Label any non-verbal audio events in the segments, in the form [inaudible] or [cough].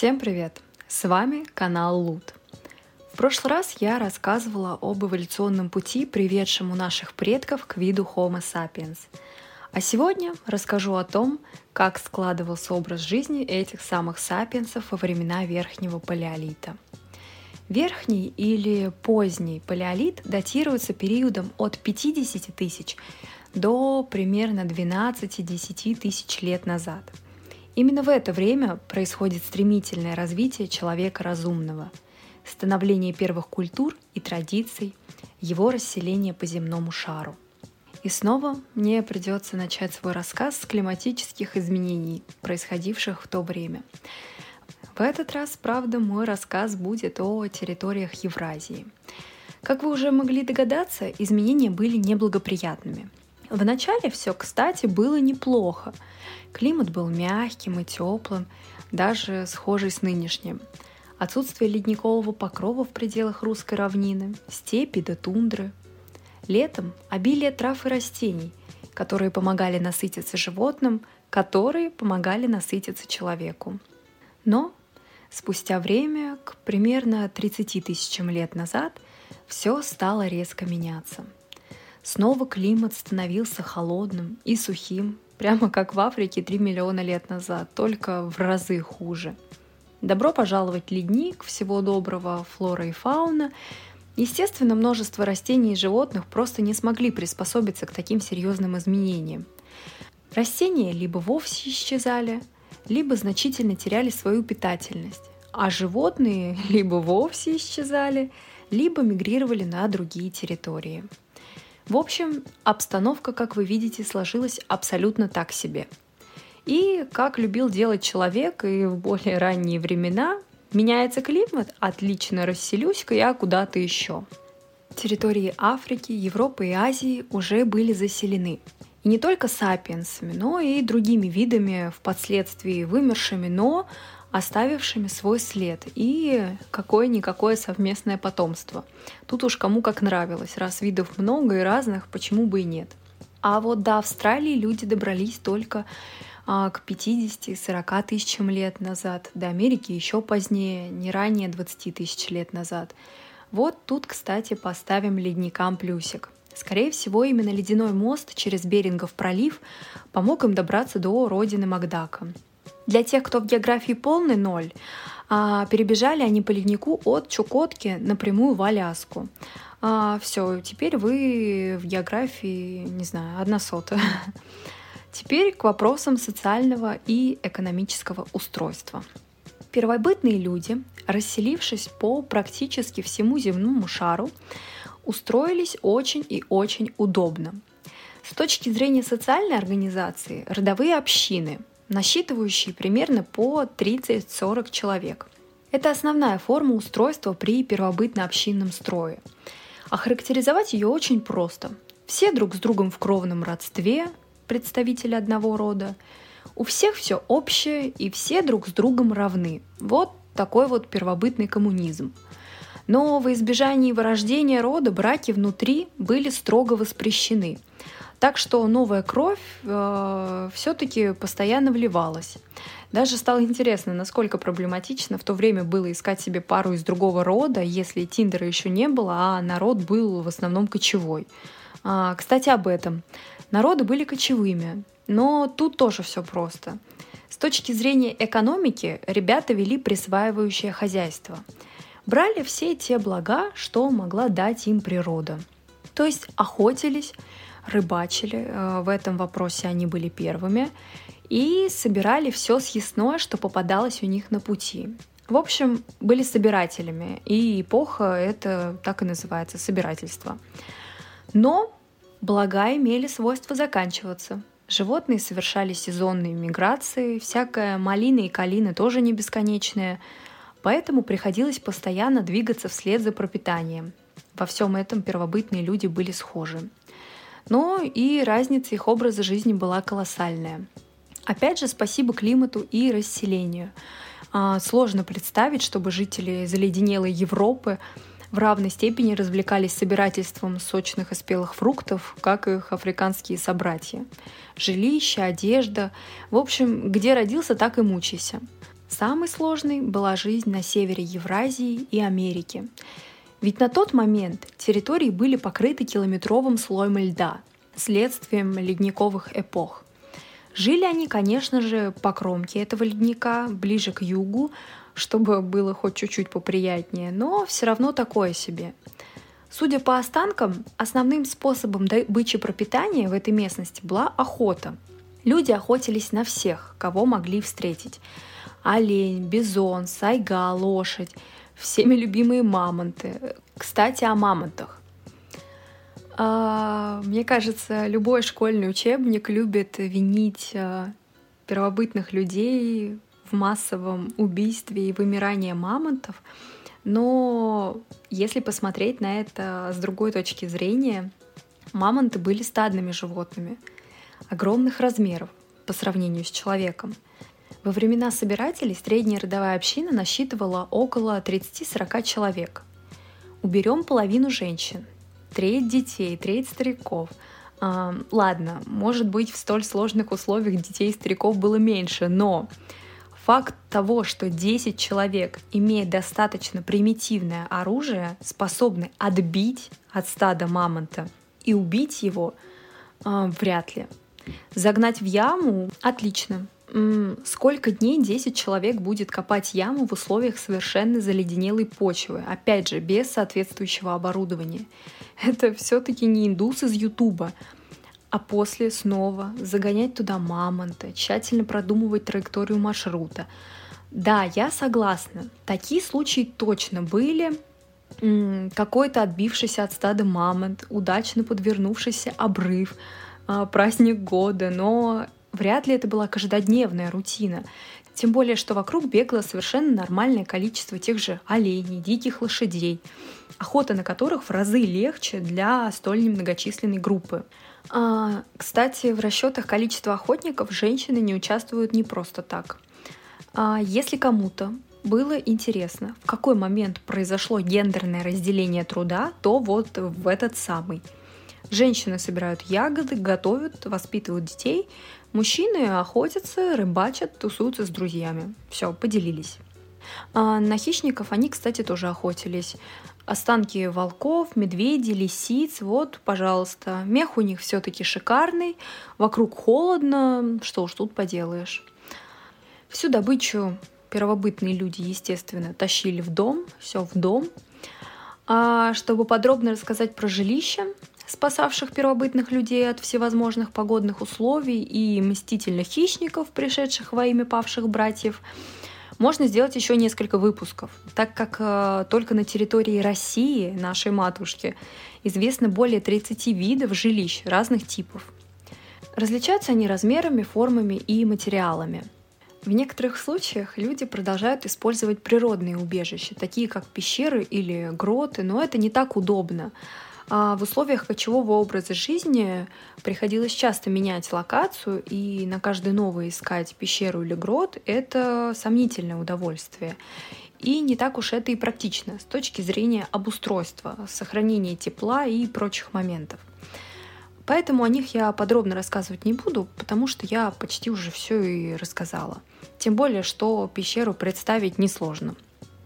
Всем привет! С вами канал Лут. В прошлый раз я рассказывала об эволюционном пути, приведшем у наших предков к виду Homo sapiens. А сегодня расскажу о том, как складывался образ жизни этих самых сапиенсов во времена Верхнего Палеолита. Верхний или поздний палеолит датируется периодом от 50 тысяч до примерно 12-10 тысяч лет назад – Именно в это время происходит стремительное развитие человека разумного, становление первых культур и традиций, его расселение по земному шару. И снова мне придется начать свой рассказ с климатических изменений, происходивших в то время. В этот раз, правда, мой рассказ будет о территориях Евразии. Как вы уже могли догадаться, изменения были неблагоприятными – Вначале все, кстати, было неплохо. Климат был мягким и теплым, даже схожий с нынешним. Отсутствие ледникового покрова в пределах русской равнины, степи до тундры. Летом обилие трав и растений, которые помогали насытиться животным, которые помогали насытиться человеку. Но спустя время, к примерно 30 тысячам лет назад, все стало резко меняться – Снова климат становился холодным и сухим, прямо как в Африке 3 миллиона лет назад, только в разы хуже. Добро пожаловать ледник, всего доброго флора и фауна. Естественно, множество растений и животных просто не смогли приспособиться к таким серьезным изменениям. Растения либо вовсе исчезали, либо значительно теряли свою питательность, а животные [laughs] либо вовсе исчезали, либо мигрировали на другие территории. В общем, обстановка, как вы видите, сложилась абсолютно так себе. И, как любил делать человек и в более ранние времена, меняется климат, отлично расселюсь-ка я куда-то еще. Территории Африки, Европы и Азии уже были заселены. И не только сапиенсами, но и другими видами, впоследствии вымершими, но оставившими свой след и какое-никакое совместное потомство. Тут уж кому как нравилось, раз видов много и разных, почему бы и нет. А вот до Австралии люди добрались только а, к 50-40 тысячам лет назад, до Америки еще позднее, не ранее 20 тысяч лет назад. Вот тут, кстати, поставим ледникам плюсик. Скорее всего, именно ледяной мост через Берингов пролив помог им добраться до родины Макдака. Для тех, кто в географии полный ноль, а, перебежали они по леднику от Чукотки напрямую в Аляску. А, все, теперь вы в географии, не знаю, одна сотая. [laughs] Теперь к вопросам социального и экономического устройства. Первобытные люди, расселившись по практически всему земному шару, устроились очень и очень удобно. С точки зрения социальной организации, родовые общины – насчитывающие примерно по 30-40 человек. Это основная форма устройства при первобытно-общинном строе. Охарактеризовать ее очень просто. Все друг с другом в кровном родстве, представители одного рода, у всех все общее и все друг с другом равны. Вот такой вот первобытный коммунизм. Но во избежании вырождения рода браки внутри были строго воспрещены – так что новая кровь э, все-таки постоянно вливалась. Даже стало интересно, насколько проблематично в то время было искать себе пару из другого рода, если Тиндера еще не было, а народ был в основном кочевой. А, кстати, об этом. Народы были кочевыми, но тут тоже все просто. С точки зрения экономики ребята вели присваивающее хозяйство. Брали все те блага, что могла дать им природа. То есть охотились, рыбачили, э, в этом вопросе они были первыми, и собирали все съестное, что попадалось у них на пути. В общем, были собирателями, и эпоха это так и называется, собирательство. Но блага имели свойство заканчиваться. Животные совершали сезонные миграции, всякая малина и калина тоже не бесконечная, поэтому приходилось постоянно двигаться вслед за пропитанием. Во всем этом первобытные люди были схожи но и разница их образа жизни была колоссальная. Опять же, спасибо климату и расселению. А, сложно представить, чтобы жители заледенелой Европы в равной степени развлекались собирательством сочных и спелых фруктов, как их африканские собратья. Жилище, одежда, в общем, где родился, так и мучайся. Самой сложной была жизнь на севере Евразии и Америки. Ведь на тот момент территории были покрыты километровым слоем льда, следствием ледниковых эпох. Жили они, конечно же, по кромке этого ледника, ближе к югу, чтобы было хоть чуть-чуть поприятнее, но все равно такое себе. Судя по останкам, основным способом добычи пропитания в этой местности была охота. Люди охотились на всех, кого могли встретить. Олень, бизон, сайга, лошадь, всеми любимые мамонты. Кстати, о мамонтах. А, мне кажется, любой школьный учебник любит винить а, первобытных людей в массовом убийстве и вымирании мамонтов. Но если посмотреть на это с другой точки зрения, мамонты были стадными животными огромных размеров по сравнению с человеком. Во времена собирателей средняя родовая община насчитывала около 30-40 человек. Уберем половину женщин – треть детей, треть стариков. А, ладно, может быть, в столь сложных условиях детей и стариков было меньше, но факт того, что 10 человек, имея достаточно примитивное оружие, способны отбить от стада мамонта и убить его, а, вряд ли. Загнать в яму — отлично. Сколько дней 10 человек будет копать яму в условиях совершенно заледенелой почвы, опять же, без соответствующего оборудования. [laughs] Это все-таки не индус из Ютуба. А после снова загонять туда мамонта, тщательно продумывать траекторию маршрута. Да, я согласна, такие случаи точно были. Какой-то отбившийся от стада мамонт, удачно подвернувшийся обрыв, а, праздник года, но Вряд ли это была каждодневная рутина. Тем более, что вокруг бегло совершенно нормальное количество тех же оленей, диких лошадей, охота на которых в разы легче для столь немногочисленной группы. А, кстати, в расчетах количества охотников женщины не участвуют не просто так. А, если кому-то было интересно, в какой момент произошло гендерное разделение труда, то вот в этот самый. Женщины собирают ягоды, готовят, воспитывают детей, Мужчины охотятся, рыбачат, тусуются с друзьями. Все, поделились. А на хищников они, кстати, тоже охотились. Останки волков, медведей, лисиц, вот, пожалуйста. Мех у них все-таки шикарный, вокруг холодно, что уж тут поделаешь. Всю добычу первобытные люди, естественно, тащили в дом, все в дом. А чтобы подробно рассказать про жилище, спасавших первобытных людей от всевозможных погодных условий и мстительных хищников, пришедших во имя павших братьев, можно сделать еще несколько выпусков, так как э, только на территории России, нашей матушки, известно более 30 видов жилищ разных типов. Различаются они размерами, формами и материалами. В некоторых случаях люди продолжают использовать природные убежища, такие как пещеры или гроты, но это не так удобно. А в условиях кочевого образа жизни приходилось часто менять локацию, и на каждый новый искать пещеру или грот — это сомнительное удовольствие. И не так уж это и практично с точки зрения обустройства, сохранения тепла и прочих моментов. Поэтому о них я подробно рассказывать не буду, потому что я почти уже все и рассказала. Тем более, что пещеру представить несложно.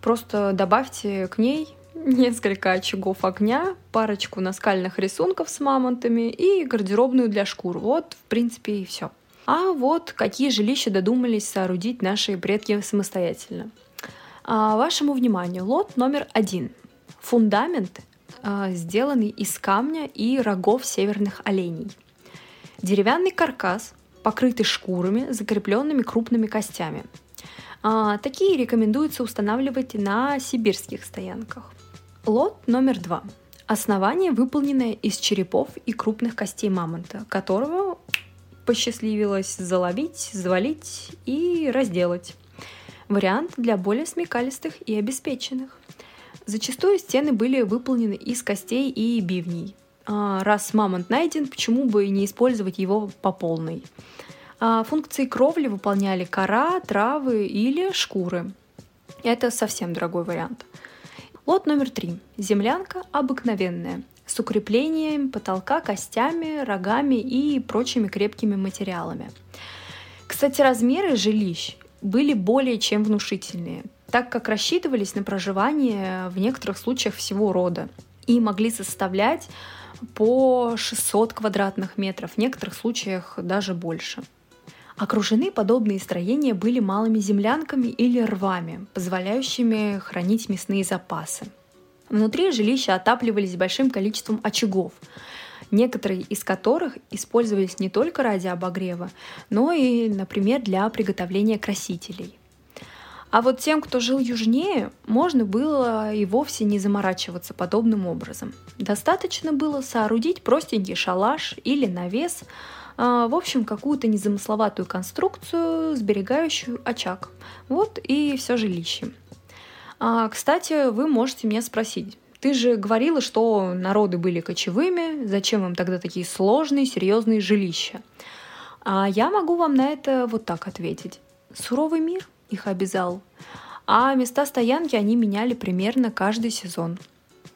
Просто добавьте к ней несколько очагов огня, парочку наскальных рисунков с мамонтами и гардеробную для шкур. Вот, в принципе, и все. А вот какие жилища додумались соорудить наши предки самостоятельно. А вашему вниманию лот номер один. Фундамент, а, сделанный из камня и рогов северных оленей. Деревянный каркас, покрытый шкурами, закрепленными крупными костями. А, такие рекомендуется устанавливать на сибирских стоянках. Лот номер два. Основание, выполненное из черепов и крупных костей мамонта, которого посчастливилось заловить, завалить и разделать. Вариант для более смекалистых и обеспеченных. Зачастую стены были выполнены из костей и бивней. А раз мамонт найден, почему бы и не использовать его по полной? А функции кровли выполняли кора, травы или шкуры. Это совсем дорогой вариант. Лот номер три. Землянка обыкновенная, с укреплением потолка костями, рогами и прочими крепкими материалами. Кстати, размеры жилищ были более чем внушительные, так как рассчитывались на проживание в некоторых случаях всего рода и могли составлять по 600 квадратных метров, в некоторых случаях даже больше. Окружены подобные строения были малыми землянками или рвами, позволяющими хранить мясные запасы. Внутри жилища отапливались большим количеством очагов, некоторые из которых использовались не только ради обогрева, но и, например, для приготовления красителей. А вот тем, кто жил южнее, можно было и вовсе не заморачиваться подобным образом. Достаточно было соорудить простенький шалаш или навес, в общем, какую-то незамысловатую конструкцию, сберегающую очаг. Вот и все жилище. А, кстати, вы можете меня спросить, ты же говорила, что народы были кочевыми, зачем им тогда такие сложные, серьезные жилища? А я могу вам на это вот так ответить. Суровый мир их обязал. А места стоянки они меняли примерно каждый сезон.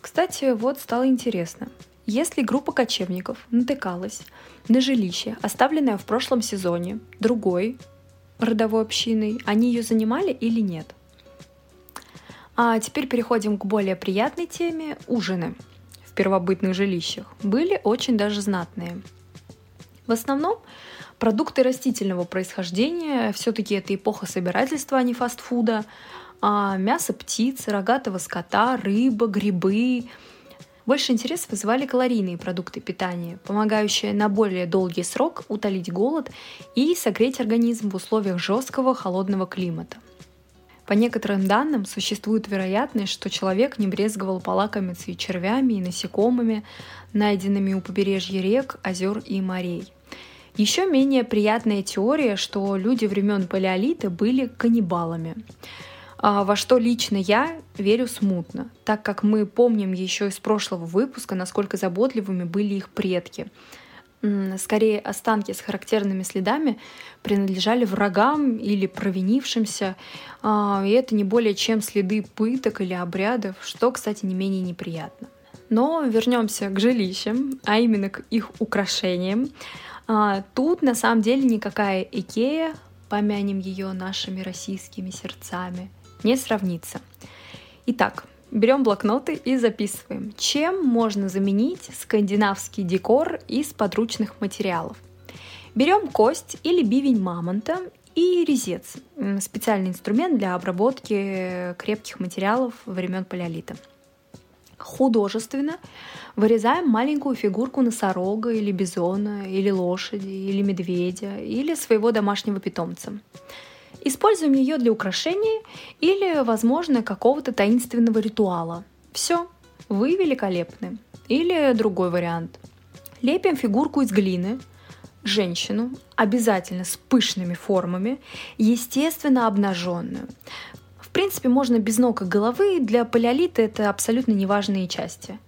Кстати, вот стало интересно. Если группа кочевников натыкалась на жилище, оставленное в прошлом сезоне, другой родовой общиной, они ее занимали или нет? А теперь переходим к более приятной теме – ужины в первобытных жилищах. Были очень даже знатные. В основном Продукты растительного происхождения, все-таки это эпоха собирательства, а не фастфуда. А мясо птиц, рогатого скота, рыба, грибы. Больше интерес вызывали калорийные продукты питания, помогающие на более долгий срок утолить голод и согреть организм в условиях жесткого холодного климата. По некоторым данным, существует вероятность, что человек не брезговал полакомиться и червями, и насекомыми, найденными у побережья рек, озер и морей – еще менее приятная теория, что люди времен палеолита были каннибалами во что лично я верю смутно, так как мы помним еще из прошлого выпуска, насколько заботливыми были их предки. Скорее, останки с характерными следами принадлежали врагам или провинившимся, а, и это не более чем следы пыток или обрядов, что, кстати, не менее неприятно. Но вернемся к жилищам, а именно к их украшениям. А, тут на самом деле никакая Икея, помянем ее нашими российскими сердцами, не сравнится. Итак, берем блокноты и записываем, чем можно заменить скандинавский декор из подручных материалов. Берем кость или бивень мамонта и резец, специальный инструмент для обработки крепких материалов времен палеолита – художественно вырезаем маленькую фигурку носорога или бизона, или лошади, или медведя, или своего домашнего питомца. Используем ее для украшения или, возможно, какого-то таинственного ритуала. Все, вы великолепны. Или другой вариант. Лепим фигурку из глины, женщину, обязательно с пышными формами, естественно обнаженную принципе, можно без ног и головы, для палеолита это абсолютно неважные части.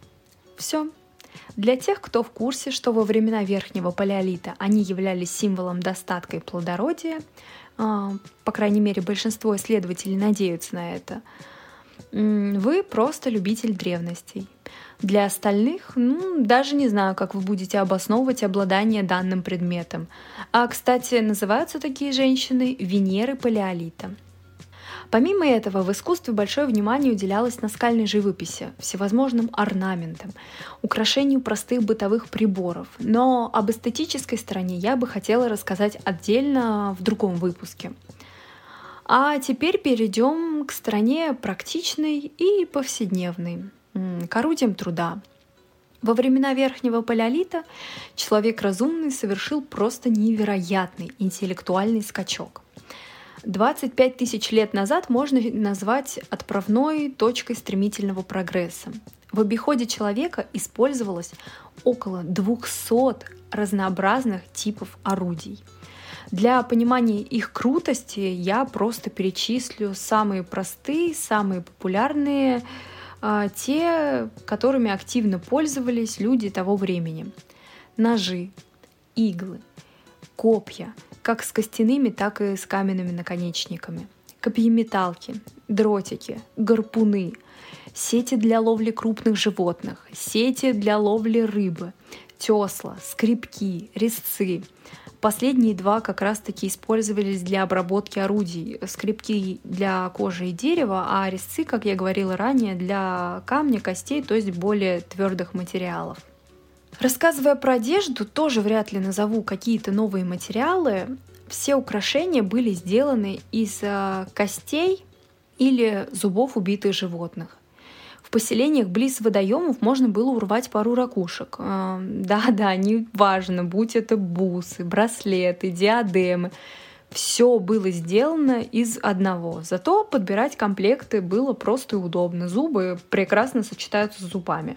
Все. Для тех, кто в курсе, что во времена Верхнего Палеолита они являлись символом достатка и плодородия, по крайней мере, большинство исследователей надеются на это, вы просто любитель древностей. Для остальных, ну, даже не знаю, как вы будете обосновывать обладание данным предметом. А, кстати, называются такие женщины Венеры Палеолита – Помимо этого, в искусстве большое внимание уделялось наскальной живописи, всевозможным орнаментам, украшению простых бытовых приборов. Но об эстетической стороне я бы хотела рассказать отдельно в другом выпуске. А теперь перейдем к стороне практичной и повседневной, к орудиям труда. Во времена Верхнего Палеолита человек разумный совершил просто невероятный интеллектуальный скачок. 25 тысяч лет назад можно назвать отправной точкой стремительного прогресса. В обиходе человека использовалось около 200 разнообразных типов орудий. Для понимания их крутости я просто перечислю самые простые, самые популярные, а, те, которыми активно пользовались люди того времени. Ножи, иглы, копья, как с костяными, так и с каменными наконечниками. Копьеметалки, дротики, гарпуны, сети для ловли крупных животных, сети для ловли рыбы, тесла, скрипки, резцы. Последние два как раз-таки использовались для обработки орудий. Скрипки для кожи и дерева, а резцы, как я говорила ранее, для камня, костей, то есть более твердых материалов. Рассказывая про одежду, тоже вряд ли назову какие-то новые материалы. Все украшения были сделаны из э, костей или зубов убитых животных. В поселениях близ водоемов можно было урвать пару ракушек. Э, да-да, [laughs] не важно, будь это бусы, браслеты, диадемы. Все было сделано из одного. Зато подбирать комплекты было просто и удобно. Зубы прекрасно сочетаются с зубами.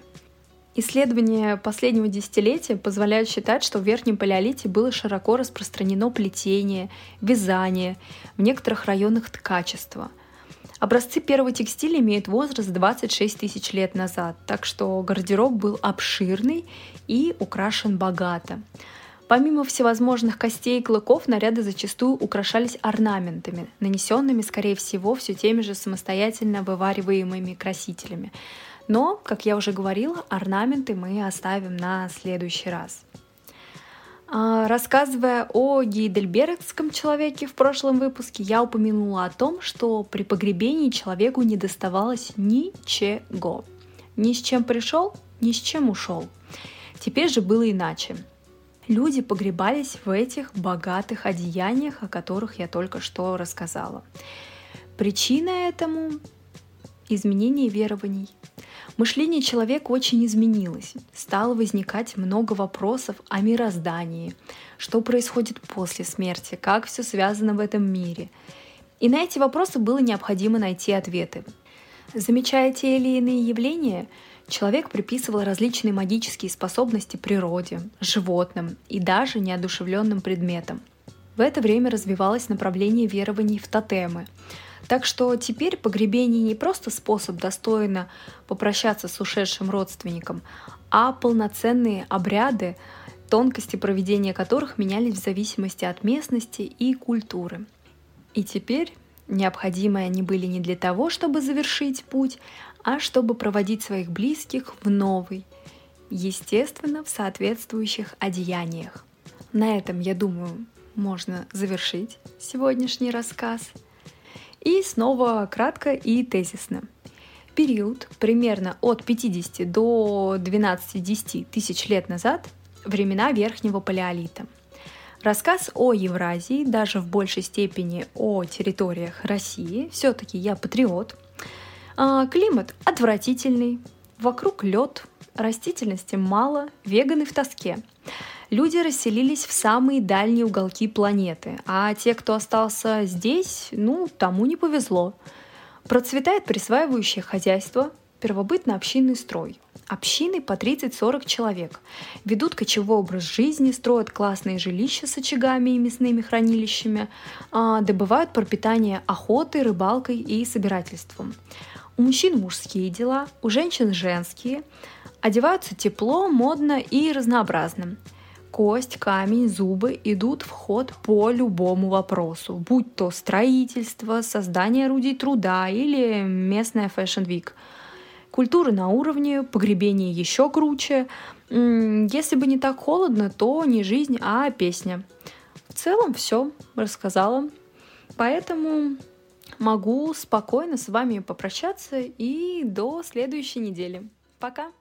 Исследования последнего десятилетия позволяют считать, что в Верхнем Палеолите было широко распространено плетение, вязание, в некоторых районах ткачество. Образцы первого текстиля имеют возраст 26 тысяч лет назад, так что гардероб был обширный и украшен богато. Помимо всевозможных костей и клыков, наряды зачастую украшались орнаментами, нанесенными, скорее всего, все теми же самостоятельно вывариваемыми красителями. Но, как я уже говорила, орнаменты мы оставим на следующий раз. А, рассказывая о гейдельбергском человеке в прошлом выпуске, я упомянула о том, что при погребении человеку не доставалось ничего. Ни с чем пришел, ни с чем ушел. Теперь же было иначе. Люди погребались в этих богатых одеяниях, о которых я только что рассказала. Причина этому – изменение верований – Мышление человека очень изменилось. Стало возникать много вопросов о мироздании, что происходит после смерти, как все связано в этом мире. И на эти вопросы было необходимо найти ответы. Замечая те или иные явления, человек приписывал различные магические способности природе, животным и даже неодушевленным предметам. В это время развивалось направление верований в тотемы, так что теперь погребение не просто способ достойно попрощаться с ушедшим родственником, а полноценные обряды, тонкости проведения которых менялись в зависимости от местности и культуры. И теперь необходимые они были не для того, чтобы завершить путь, а чтобы проводить своих близких в новый, естественно, в соответствующих одеяниях. На этом, я думаю, можно завершить сегодняшний рассказ – и снова кратко и тезисно. Период примерно от 50 до 12-10 тысяч лет назад – времена Верхнего Палеолита. Рассказ о Евразии, даже в большей степени о территориях России, все-таки я патриот. А, климат отвратительный, вокруг лед, растительности мало, веганы в тоске люди расселились в самые дальние уголки планеты, а те, кто остался здесь, ну, тому не повезло. Процветает присваивающее хозяйство, первобытно-общинный строй. Общины по 30-40 человек. Ведут кочевой образ жизни, строят классные жилища с очагами и мясными хранилищами, а, добывают пропитание охотой, рыбалкой и собирательством. У мужчин мужские дела, у женщин женские. Одеваются тепло, модно и разнообразно кость, камень, зубы идут в ход по любому вопросу, будь то строительство, создание орудий труда или местная Week. Культура на уровне, погребение еще круче. Если бы не так холодно, то не жизнь, а песня. В целом все рассказала. Поэтому могу спокойно с вами попрощаться и до следующей недели. Пока!